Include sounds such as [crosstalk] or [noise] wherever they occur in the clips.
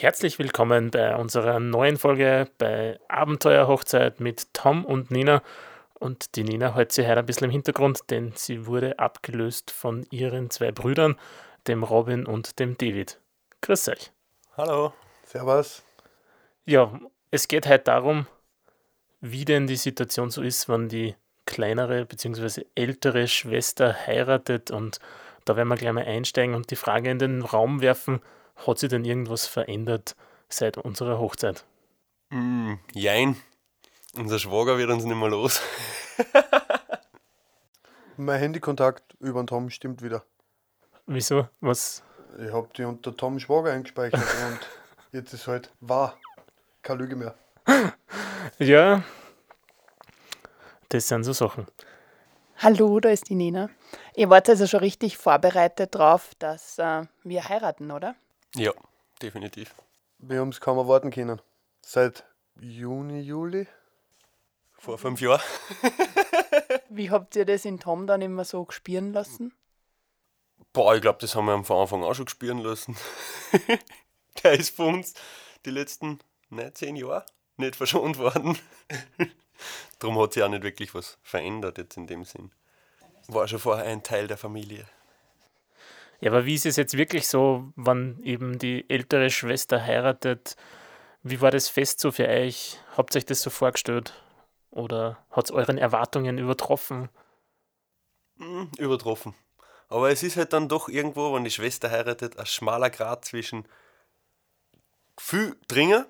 Herzlich willkommen bei unserer neuen Folge bei Abenteuerhochzeit mit Tom und Nina. Und die Nina hält sich heute ein bisschen im Hintergrund, denn sie wurde abgelöst von ihren zwei Brüdern, dem Robin und dem David. Grüß euch. Hallo. Servus. Ja, es geht heute darum, wie denn die Situation so ist, wenn die kleinere bzw. ältere Schwester heiratet. Und da werden wir gleich mal einsteigen und die Frage in den Raum werfen, hat sich denn irgendwas verändert seit unserer Hochzeit? Mm, jein. Unser Schwager wird uns nicht mehr los. [laughs] mein Handykontakt über den Tom stimmt wieder. Wieso? Was? Ich habe die unter Tom Schwager eingespeichert [laughs] und jetzt ist halt wahr. Keine Lüge mehr. [laughs] Ja, das sind so Sachen. Hallo, da ist die Nina. Ihr wart also schon richtig vorbereitet drauf, dass äh, wir heiraten, oder? Ja, definitiv. Wir haben es kaum erwarten können. Seit Juni, Juli. Vor fünf Jahren. [laughs] Wie habt ihr das in Tom dann immer so gespüren lassen? Boah, ich glaube, das haben wir von Anfang an schon gespüren lassen. [laughs] Der ist von uns die letzten ne, zehn Jahre nicht verschont worden. [laughs] Darum hat sich auch nicht wirklich was verändert jetzt in dem Sinn. War schon vorher ein Teil der Familie. Ja, aber wie ist es jetzt wirklich so, wann eben die ältere Schwester heiratet? Wie war das Fest so für euch? Habt ihr euch das so vorgestellt? Oder hat es euren Erwartungen übertroffen? Mhm, übertroffen. Aber es ist halt dann doch irgendwo, wenn die Schwester heiratet, ein schmaler Grad zwischen viel Dringer,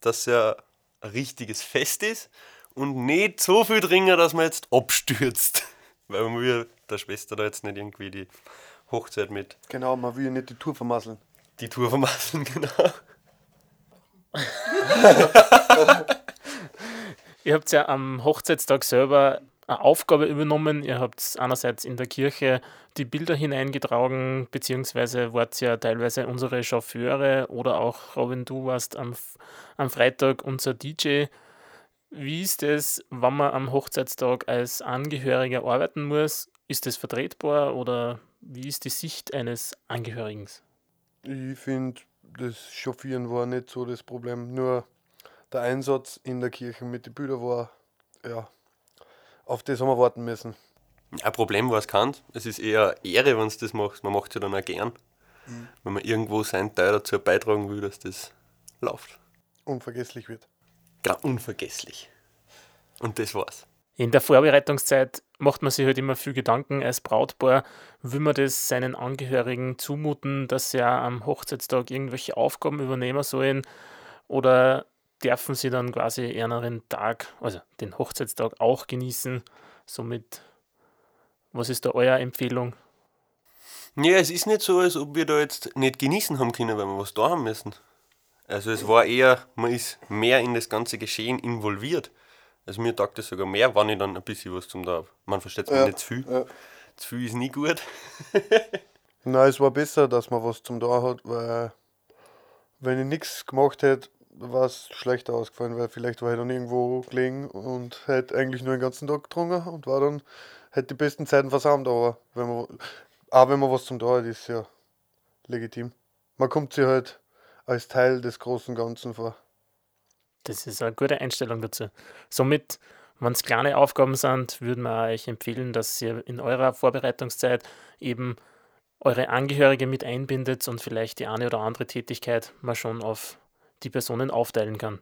dass ja ein richtiges Fest ist, und nicht so viel Dringer, dass man jetzt abstürzt. [laughs] Weil man will der Schwester da jetzt nicht irgendwie die Hochzeit mit. Genau, man will ja nicht die Tour vermasseln. Die Tour vermasseln, [laughs] genau. Ihr habt ja am Hochzeitstag selber eine Aufgabe übernommen. Ihr habt einerseits in der Kirche die Bilder hineingetragen, beziehungsweise wart ja teilweise unsere Chauffeure oder auch Robin, du warst am, am Freitag unser DJ. Wie ist es, wenn man am Hochzeitstag als Angehöriger arbeiten muss? Ist das vertretbar oder wie ist die Sicht eines Angehörigen? Ich finde, das Chauffieren war nicht so das Problem. Nur der Einsatz in der Kirche mit den Bildern war, ja, auf das haben wir warten müssen. Ein Problem war es keins. Es ist eher Ehre, wenn du das machst. Man macht es ja dann auch gern. Mhm. Wenn man irgendwo seinen Teil dazu beitragen will, dass das läuft. Unvergesslich wird. Genau, unvergesslich. Und das war's. In der Vorbereitungszeit macht man sich halt immer viel Gedanken als Brautpaar, will man das seinen Angehörigen zumuten, dass sie ja am Hochzeitstag irgendwelche Aufgaben übernehmen sollen oder dürfen sie dann quasi eher einen Tag, also den Hochzeitstag auch genießen. Somit, was ist da eure Empfehlung? Ja, es ist nicht so, als ob wir da jetzt nicht genießen haben können, weil wir was da haben müssen. Also es war eher, man ist mehr in das ganze Geschehen involviert. Also mir taugt das sogar mehr, wenn ich dann ein bisschen was zum da habe. Man versteht es ja, nicht zu viel. Ja. Zu viel ist nie gut. [laughs] Nein, es war besser, dass man was zum da hat, weil wenn ich nichts gemacht hätte, war es schlechter ausgefallen, weil vielleicht war ich dann irgendwo gelegen und hätte eigentlich nur den ganzen Tag getrunken und war dann, hätte die besten Zeiten versammelt, aber wenn man, auch wenn man was zum da hat, ist ja legitim. Man kommt sich halt als Teil des großen Ganzen vor. Das ist eine gute Einstellung dazu. Somit, wenn es kleine Aufgaben sind, würden wir euch empfehlen, dass ihr in eurer Vorbereitungszeit eben eure Angehörige mit einbindet und vielleicht die eine oder andere Tätigkeit mal schon auf die Personen aufteilen kann.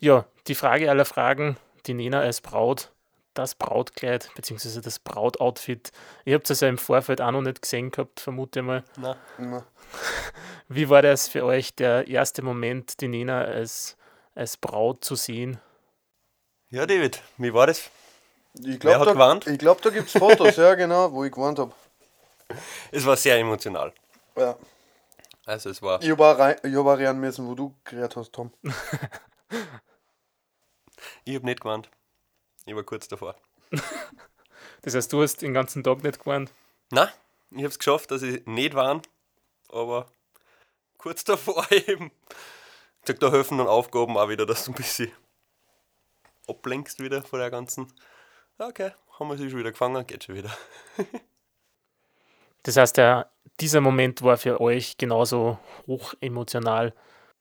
Ja, die Frage aller Fragen, die Nena als Braut, das Brautkleid bzw. das Brautoutfit. Ihr habt es ja im Vorfeld auch noch nicht gesehen gehabt, vermute ich mal. Nein. [laughs] Wie war das für euch, der erste Moment, die Nena als, als Braut zu sehen? Ja, David, wie war das? Ich glaube, da, glaub, da gibt es Fotos, [laughs] ja genau, wo ich gewarnt habe. Es war sehr emotional. Ja. Also es war. Ich habe auch rein müssen, wo du geredet hast, Tom. [laughs] ich habe nicht gewarnt. Ich war kurz davor. [laughs] das heißt, du hast den ganzen Tag nicht gewarnt? Nein, ich habe es geschafft, dass ich nicht warn, aber kurz davor eben. Ich sag, da helfen dann Aufgaben auch wieder, dass du ein bisschen ablenkst wieder von der ganzen. Okay, haben wir sie schon wieder gefangen, geht schon wieder. das heißt, der, dieser Moment war für euch genauso hoch emotional.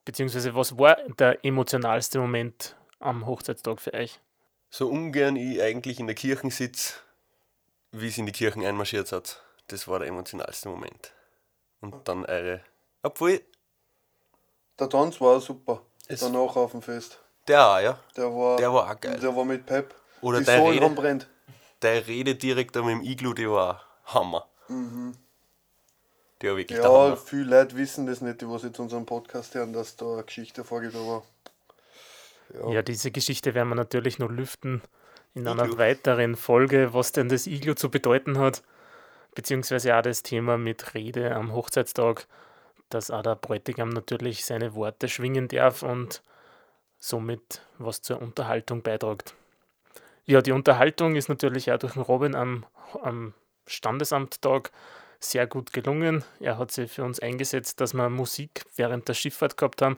Beziehungsweise was war der emotionalste Moment am Hochzeitstag für euch? So ungern ich eigentlich in der Kirche sitze, wie es in die Kirchen einmarschiert hat. Das war der emotionalste Moment. Und dann eure. Obwohl, Der Tanz war super. Es- Danach auf dem Fest. der auch, ja. Der war, Der war auch geil. Der war mit Pep. Oder Die der Sohlen Rede. brennt. Der Rede direkt am im Iglu, die war Hammer. Der war wirklich der Ja, viele Leute wissen das nicht, die was jetzt unseren Podcast hören, dass da eine Geschichte vorgeht, aber ja. Ja, diese Geschichte werden wir natürlich noch lüften in einer Iglu. weiteren Folge, was denn das Iglu zu bedeuten hat. Beziehungsweise auch das Thema mit Rede am Hochzeitstag, dass auch der Bräutigam natürlich seine Worte schwingen darf und somit was zur Unterhaltung beiträgt. Ja, die Unterhaltung ist natürlich auch durch den Robin am, am Standesamttag sehr gut gelungen. Er hat sich für uns eingesetzt, dass wir Musik während der Schifffahrt gehabt haben,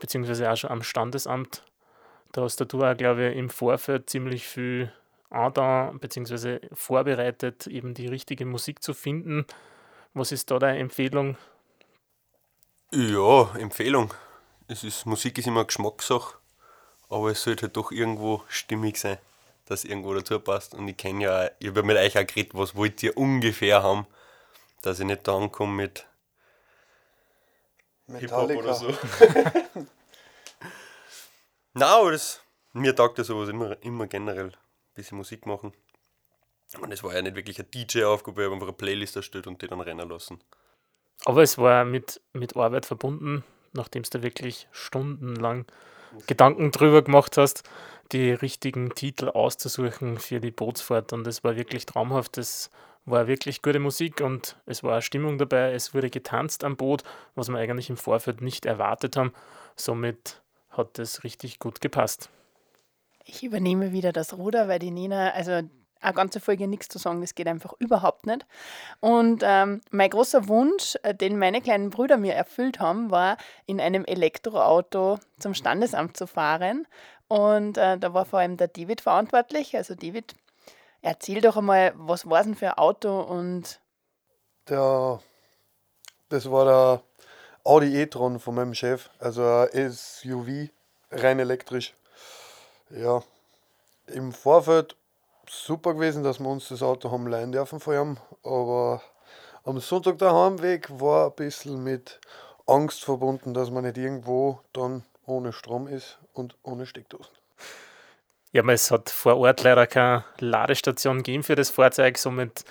beziehungsweise auch schon am Standesamt. Da hast du auch, glaube ich, im Vorfeld ziemlich viel da beziehungsweise vorbereitet, eben die richtige Musik zu finden. Was ist da deine Empfehlung? Ja, Empfehlung. Es ist, Musik ist immer Geschmackssache, aber es sollte halt doch irgendwo stimmig sein, dass irgendwo dazu passt. Und ich kenne ja, ich habe ja mit euch auch geredet, was wollt ihr ungefähr haben, dass ich nicht da ankomme mit Hip-Hop Metallica. oder so. [laughs] Nein, aber das, mir taugt ja sowas immer, immer generell, ein bisschen Musik machen. Und es war ja nicht wirklich eine DJ-Aufgabe, ich habe einfach eine Playlist erstellt und die dann rennen lassen. Aber es war mit, mit Arbeit verbunden, nachdem du wirklich stundenlang Gedanken drüber gemacht hast, die richtigen Titel auszusuchen für die Bootsfahrt. Und es war wirklich traumhaft. Es war wirklich gute Musik und es war Stimmung dabei. Es wurde getanzt am Boot, was wir eigentlich im Vorfeld nicht erwartet haben. Somit hat es richtig gut gepasst. Ich übernehme wieder das Ruder, weil die Nina, also eine ganze Folge nichts zu sagen, das geht einfach überhaupt nicht. Und ähm, mein großer Wunsch, äh, den meine kleinen Brüder mir erfüllt haben, war, in einem Elektroauto zum Standesamt zu fahren. Und äh, da war vor allem der David verantwortlich. Also David, erzähl doch einmal, was war es denn für ein Auto und Der, das war der Audi e-tron von meinem Chef, also ein SUV, rein elektrisch. Ja, im Vorfeld super gewesen, dass wir uns das Auto haben leihen dürfen von ihm, aber am Sonntag der Heimweg war ein bisschen mit Angst verbunden, dass man nicht irgendwo dann ohne Strom ist und ohne Steckdosen. Ja, es hat vor Ort leider keine Ladestation gegeben für das Fahrzeug. Somit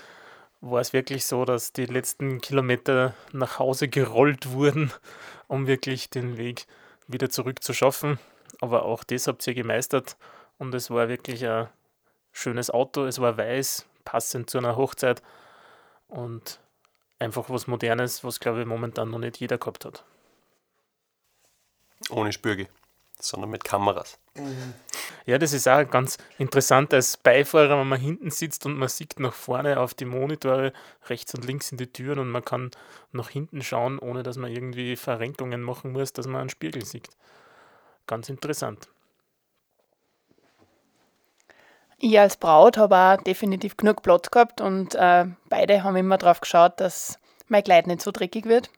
war es wirklich so, dass die letzten Kilometer nach Hause gerollt wurden, um wirklich den Weg wieder zurück zu schaffen. Aber auch das habt ihr gemeistert und es war wirklich ein schönes Auto. Es war weiß, passend zu einer Hochzeit und einfach was Modernes, was glaube ich momentan noch nicht jeder gehabt hat. Ohne Spürge, sondern mit Kameras. Ja, das ist auch ganz interessant als Beifahrer, wenn man hinten sitzt und man sieht nach vorne auf die Monitore, rechts und links in die Türen und man kann nach hinten schauen, ohne dass man irgendwie Verrenkungen machen muss, dass man einen Spiegel sieht. Ganz interessant. Ich als Braut habe auch definitiv genug Platz gehabt und äh, beide haben immer darauf geschaut, dass mein Kleid nicht so dreckig wird.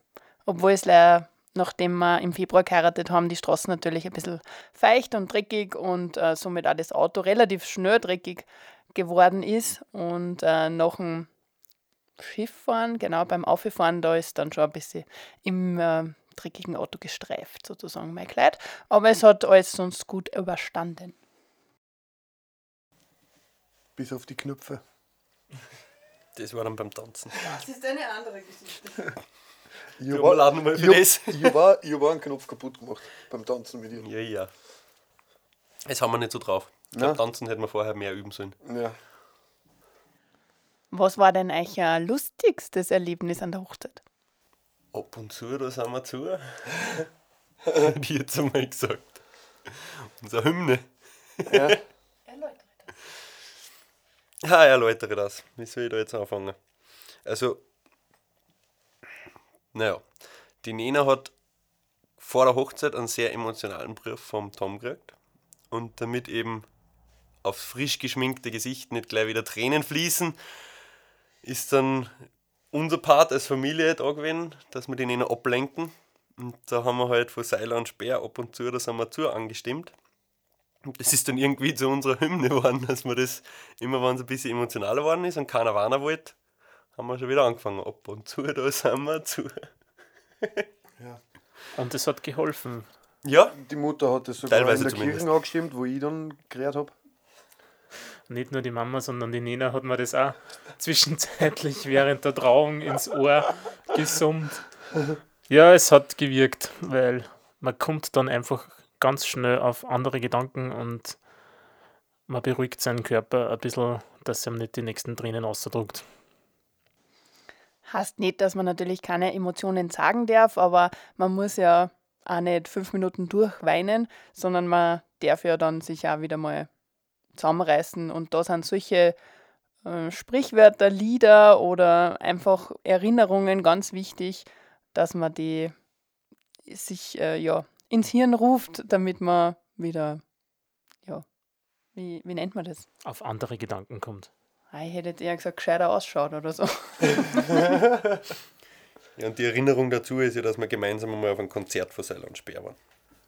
Obwohl es leider, nachdem wir im Februar geheiratet haben, die Straßen natürlich ein bisschen feucht und dreckig und äh, somit auch das Auto relativ schnell dreckig geworden ist. Und äh, nach dem Schifffahren, genau beim Auffahren, da ist dann schon ein bisschen im äh, dreckigen Auto gestreift, sozusagen mein Kleid. Aber es hat alles sonst gut überstanden. Bis auf die Knöpfe. Das war dann beim Tanzen. Das ist eine andere Geschichte. Ich wir laden mal ich für hab- das. Ich habe ich auch einen Knopf kaputt gemacht beim Tanzen mit ihr. Ja, ja. Das haben wir nicht so drauf. Beim Tanzen hätten wir vorher mehr üben sollen. Ja. Was war denn euch ein lustigstes Erlebnis an der Hochzeit? Ab und zu, da sind wir zu. [laughs] Die jetzt einmal gesagt. Unsere Hymne. ja. Ja, [laughs] erläutere das. Wie soll ich da jetzt anfangen? Also, naja, die Nena hat vor der Hochzeit einen sehr emotionalen Brief vom Tom gekriegt und damit eben aufs frisch geschminkte Gesicht nicht gleich wieder Tränen fließen, ist dann unser Part als Familie da gewesen, dass wir die Nena ablenken Und da haben wir halt von Seiler und Speer ab und zu, da sind wir zu angestimmt. Und das ist dann irgendwie zu unserer Hymne [laughs] geworden, dass wir das immer, wenn es ein bisschen emotionaler geworden ist und keiner warnen wollte, haben wir schon wieder angefangen. Ab und zu, da sind wir zu. Und es hat geholfen. Ja, Die Mutter hat das sogar Teilweise in der zumindest. Kirche angestimmt, wo ich dann geredet habe. Nicht nur die Mama, sondern die Nena hat mir das auch zwischenzeitlich während der Trauung ins Ohr gesummt. Ja, es hat gewirkt, weil man kommt dann einfach ganz schnell auf andere Gedanken und man beruhigt seinen Körper ein bisschen, dass er nicht die nächsten Tränen ausdruckt. Heißt nicht, dass man natürlich keine Emotionen sagen darf, aber man muss ja auch nicht fünf Minuten durchweinen, sondern man darf ja dann sich auch wieder mal zusammenreißen. Und da sind solche äh, Sprichwörter, Lieder oder einfach Erinnerungen ganz wichtig, dass man die sich äh, ja, ins Hirn ruft, damit man wieder, ja, wie, wie nennt man das? Auf andere Gedanken kommt. Ich hätte eher gesagt, gescheiter ausschaut oder so. [laughs] ja, und die Erinnerung dazu ist ja, dass wir gemeinsam einmal auf ein Konzert von Seiler und Speer waren.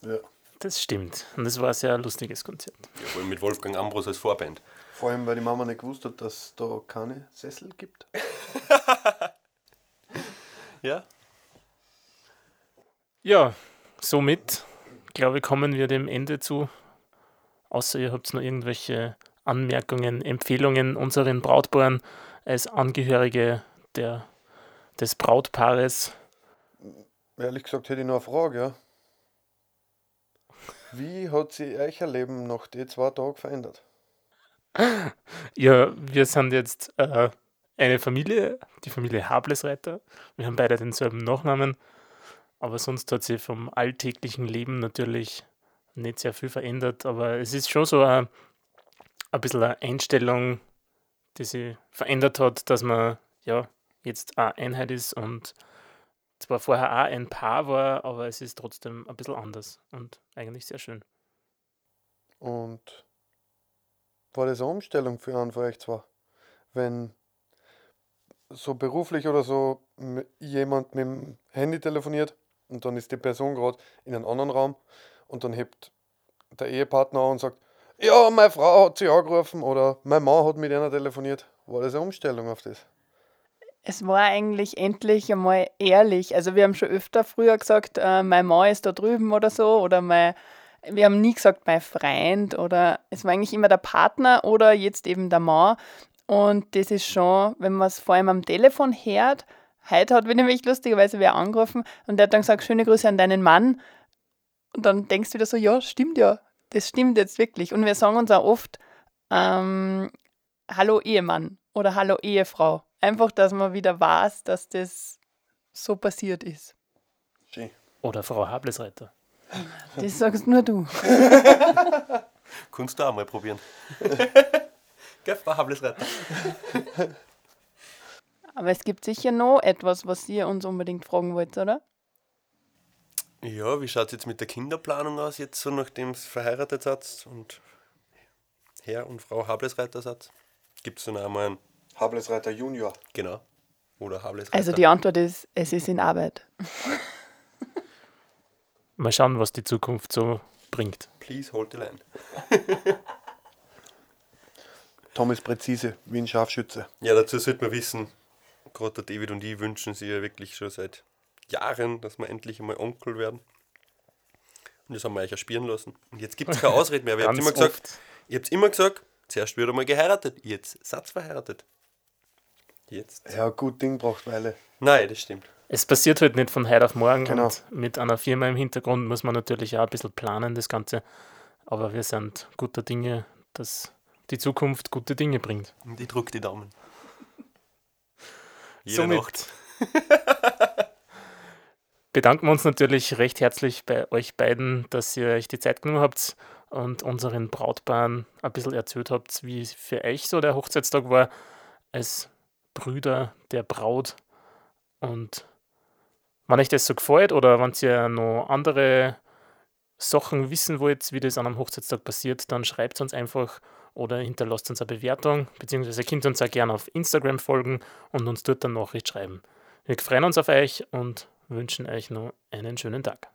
Ja. Das stimmt. Und es war ein sehr lustiges Konzert. Ja, vor allem mit Wolfgang Ambros als Vorband. Vor allem, weil die Mama nicht gewusst hat, dass es da keine Sessel gibt. [laughs] Ja, Ja, somit, glaube ich, kommen wir dem Ende zu. Außer ihr habt noch irgendwelche Anmerkungen, Empfehlungen unseren Brautpaaren als Angehörige der, des Brautpaares. Ehrlich gesagt hätte ich noch eine Frage, ja. Wie hat sich euer Leben nach den zwei Tagen verändert? Ja, wir sind jetzt äh, eine Familie, die Familie Hablesreiter. Wir haben beide denselben Nachnamen. Aber sonst hat sich vom alltäglichen Leben natürlich nicht sehr viel verändert. Aber es ist schon so ein, ein bisschen eine Einstellung, die sich verändert hat, dass man ja jetzt eine Einheit ist und zwar vorher auch ein Paar war, aber es ist trotzdem ein bisschen anders und eigentlich sehr schön. Und war das eine Umstellung für einen von euch zwei? Wenn so beruflich oder so jemand mit dem Handy telefoniert und dann ist die Person gerade in einem anderen Raum und dann hebt der Ehepartner an und sagt, ja, meine Frau hat sie angerufen oder mein Mann hat mit einer telefoniert. War das eine Umstellung auf das? Es war eigentlich endlich einmal ehrlich. Also wir haben schon öfter früher gesagt, äh, mein Mann ist da drüben oder so. Oder mein, wir haben nie gesagt, mein Freund. Oder es war eigentlich immer der Partner oder jetzt eben der Mann. Und das ist schon, wenn man es vor allem am Telefon hört, heute hat mich nämlich lustigerweise wer angerufen und der hat dann gesagt, schöne Grüße an deinen Mann. Und dann denkst du wieder so, ja, stimmt ja, das stimmt jetzt wirklich. Und wir sagen uns auch oft, ähm, Hallo Ehemann oder Hallo Ehefrau. Einfach, dass man wieder weiß, dass das so passiert ist. Schön. Oder Frau Hablesreiter. Das sagst nur du. kannst du auch mal probieren. Gell, Frau Hablesreiter? [laughs] Aber es gibt sicher noch etwas, was ihr uns unbedingt fragen wollt, oder? Ja, wie schaut es jetzt mit der Kinderplanung aus, jetzt so nachdem es verheiratet seid und Herr und Frau Hablesreiter seid? Gibt es dann auch mal einen, Hablesreiter Junior. genau, oder Hablesreiter? Also die Antwort ist, es ist in Arbeit. [laughs] Mal schauen, was die Zukunft so bringt. Please hold the line. Tom ist präzise, wie ein Scharfschütze. Ja, dazu sollte man wissen, gerade der David und ich wünschen sich ja wirklich schon seit Jahren, dass wir endlich einmal Onkel werden. Und das haben wir euch ja spielen lassen. Und jetzt gibt es keine [laughs] Ausrede mehr. Ihr habt immer gesagt, oft. ihr habt immer gesagt, zuerst wird einmal geheiratet, jetzt seid ihr verheiratet. Jetzt. Ja, gut Ding braucht Weile. Nein, das stimmt. Es passiert halt nicht von heute auf morgen Genau. und mit einer Firma im Hintergrund muss man natürlich auch ein bisschen planen, das Ganze. Aber wir sind guter Dinge, dass die Zukunft gute Dinge bringt. Und ich drücke die Daumen. Jede Somit Nacht. [laughs] bedanken wir uns natürlich recht herzlich bei euch beiden, dass ihr euch die Zeit genommen habt und unseren Brautpaaren ein bisschen erzählt habt, wie für euch so der Hochzeitstag war, als Brüder der Braut. Und wenn euch das so gefällt oder wenn ihr noch andere Sachen wissen wollt, wie das an einem Hochzeitstag passiert, dann schreibt uns einfach oder hinterlasst uns eine Bewertung, beziehungsweise könnt uns auch gerne auf Instagram folgen und uns dort eine Nachricht schreiben. Wir freuen uns auf euch und wünschen euch noch einen schönen Tag.